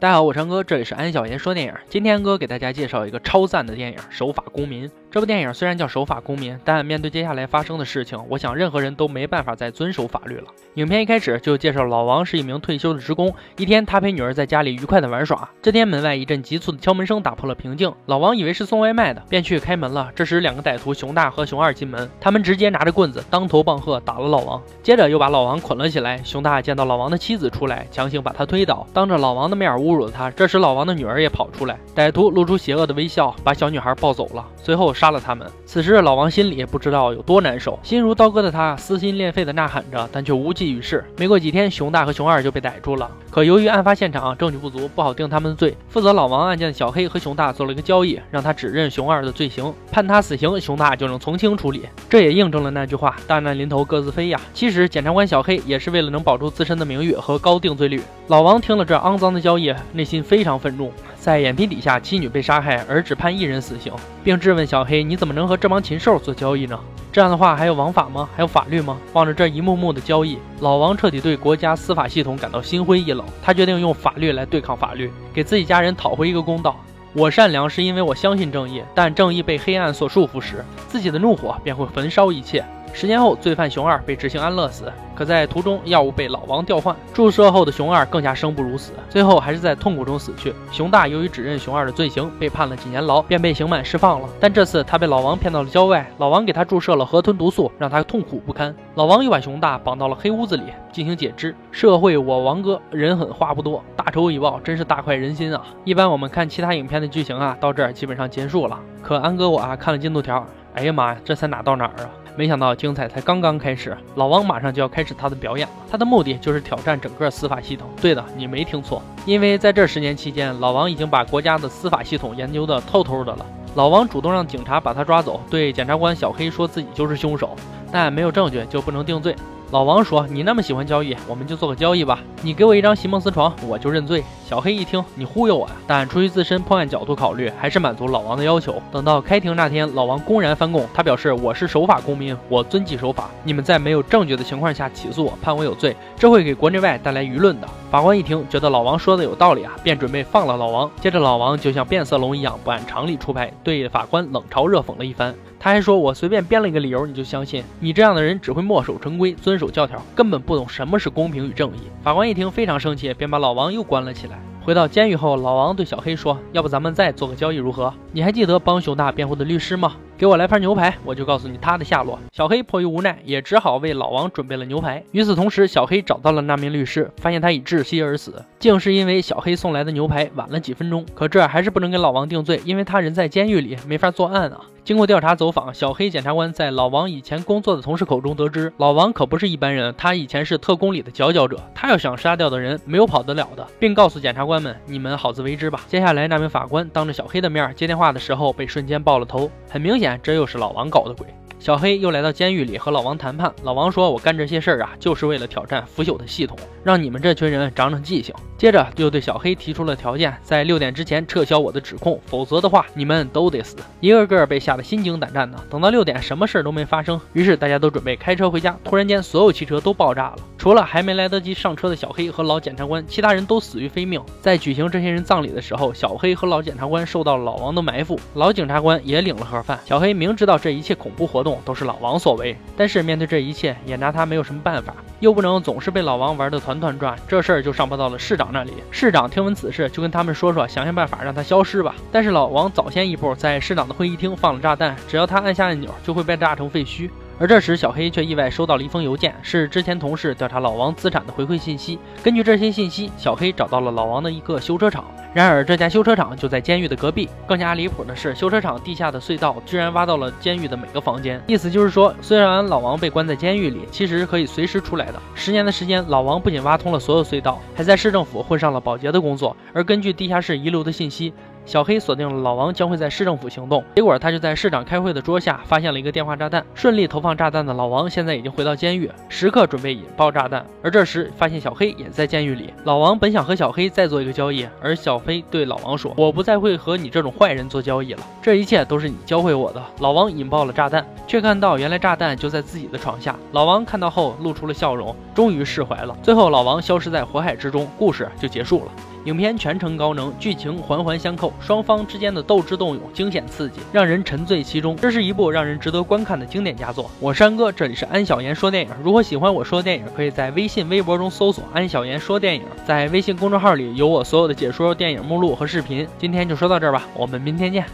大家好，我是安哥，这里是安小言说电影。今天安哥给大家介绍一个超赞的电影《守法公民》。这部电影虽然叫《守法公民》，但面对接下来发生的事情，我想任何人都没办法再遵守法律了。影片一开始就介绍老王是一名退休的职工，一天他陪女儿在家里愉快的玩耍。这天门外一阵急促的敲门声打破了平静，老王以为是送外卖的，便去开门了。这时两个歹徒熊大和熊二进门，他们直接拿着棍子当头棒喝打了老王，接着又把老王捆了起来。熊大见到老王的妻子出来，强行把他推倒，当着老王的面侮辱了他。这时老王的女儿也跑出来，歹徒露出邪恶的微笑，把小女孩抱走了，随后杀了他们。此时老王心里不知道有多难受，心如刀割的他撕心裂肺的呐喊着，但却无济于事。没过几天，熊大和熊二就被逮住了，可由于案发现场证据不足，不好定他们的罪。负责老王案件的小黑和熊大做了一个交易，让他指认熊二的罪行，判他死刑，熊大就能从轻处理。这也印证了那句话：大难临头各自飞呀。其实检察官小黑也是为了能保住自身的名誉和高定罪率。老王听了这肮脏的交易，内心非常愤怒。在眼皮底下，妻女被杀害，而只判一人死刑，并质问小黑：“你怎么能和这帮禽兽做交易呢？这样的话还有王法吗？还有法律吗？”望着这一幕幕的交易，老王彻底对国家司法系统感到心灰意冷。他决定用法律来对抗法律，给自己家人讨回一个公道。我善良是因为我相信正义，但正义被黑暗所束缚时，自己的怒火便会焚烧一切。十年后，罪犯熊二被执行安乐死。可在途中，药物被老王调换，注射后的熊二更加生不如死，最后还是在痛苦中死去。熊大由于指认熊二的罪行，被判了几年牢，便被刑满释放了。但这次他被老王骗到了郊外，老王给他注射了河豚毒素，让他痛苦不堪。老王又把熊大绑到了黑屋子里进行解肢。社会我王哥人狠话不多，大仇已报，真是大快人心啊！一般我们看其他影片的剧情啊，到这儿基本上结束了。可安哥我啊看了进度条，哎呀妈呀，这才哪到哪儿啊？没想到精彩才刚刚开始，老王马上就要开始他的表演了。他的目的就是挑战整个司法系统。对的，你没听错，因为在这十年期间，老王已经把国家的司法系统研究的透透的了。老王主动让警察把他抓走，对检察官小黑说自己就是凶手，但没有证据就不能定罪。老王说：“你那么喜欢交易，我们就做个交易吧。你给我一张席梦思床，我就认罪。”小黑一听，你忽悠我呀！但出于自身破案角度考虑，还是满足老王的要求。等到开庭那天，老王公然翻供，他表示：“我是守法公民，我遵纪守法。你们在没有证据的情况下起诉我，判我有罪，这会给国内外带来舆论的。”法官一听，觉得老王说的有道理啊，便准备放了老王。接着，老王就像变色龙一样，不按常理出牌，对法官冷嘲热讽了一番。他还说：“我随便编了一个理由，你就相信？你这样的人只会墨守成规，遵守教条，根本不懂什么是公平与正义。”法官一听非常生气，便把老王又关了起来。回到监狱后，老王对小黑说：“要不咱们再做个交易如何？你还记得帮熊大辩护的律师吗？给我来盘牛排，我就告诉你他的下落。”小黑迫于无奈，也只好为老王准备了牛排。与此同时，小黑找到了那名律师，发现他已窒息而死，竟是因为小黑送来的牛排晚了几分钟。可这还是不能给老王定罪，因为他人在监狱里，没法作案啊。经过调查走访，小黑检察官在老王以前工作的同事口中得知，老王可不是一般人，他以前是特工里的佼佼者，他要想杀掉的人，没有跑得了的，并告诉检察官们：“你们好自为之吧。”接下来，那名法官当着小黑的面接电话的时候，被瞬间爆了头，很明显，这又是老王搞的鬼。小黑又来到监狱里和老王谈判。老王说：“我干这些事儿啊，就是为了挑战腐朽的系统，让你们这群人长长记性。”接着又对小黑提出了条件，在六点之前撤销我的指控，否则的话，你们都得死。一个个被吓得心惊胆战的。等到六点，什么事儿都没发生，于是大家都准备开车回家。突然间，所有汽车都爆炸了，除了还没来得及上车的小黑和老检察官，其他人都死于非命。在举行这些人葬礼的时候，小黑和老检察官受到了老王的埋伏，老检察官也领了盒饭。小黑明知道这一切恐怖活动。都是老王所为，但是面对这一切，也拿他没有什么办法，又不能总是被老王玩得团团转，这事儿就上报到了市长那里。市长听闻此事，就跟他们说说，想想办法让他消失吧。但是老王早先一步在市长的会议厅放了炸弹，只要他按下按钮，就会被炸成废墟。而这时，小黑却意外收到了一封邮件，是之前同事调查老王资产的回馈信息。根据这些信息，小黑找到了老王的一个修车厂。然而，这家修车厂就在监狱的隔壁。更加离谱的是，修车厂地下的隧道居然挖到了监狱的每个房间。意思就是说，虽然老王被关在监狱里，其实可以随时出来的。十年的时间，老王不仅挖通了所有隧道，还在市政府混上了保洁的工作。而根据地下室遗留的信息。小黑锁定了老王将会在市政府行动，结果他就在市长开会的桌下发现了一个电话炸弹。顺利投放炸弹的老王现在已经回到监狱，时刻准备引爆炸弹。而这时发现小黑也在监狱里。老王本想和小黑再做一个交易，而小黑对老王说：“我不再会和你这种坏人做交易了，这一切都是你教会我的。”老王引爆了炸弹，却看到原来炸弹就在自己的床下。老王看到后露出了笑容，终于释怀了。最后老王消失在火海之中，故事就结束了。影片全程高能，剧情环环相扣，双方之间的斗智斗勇惊险刺激，让人沉醉其中。这是一部让人值得观看的经典佳作。我是安哥，这里是安小言说电影。如果喜欢我说电影，可以在微信、微博中搜索“安小言说电影”，在微信公众号里有我所有的解说电影目录和视频。今天就说到这儿吧，我们明天见。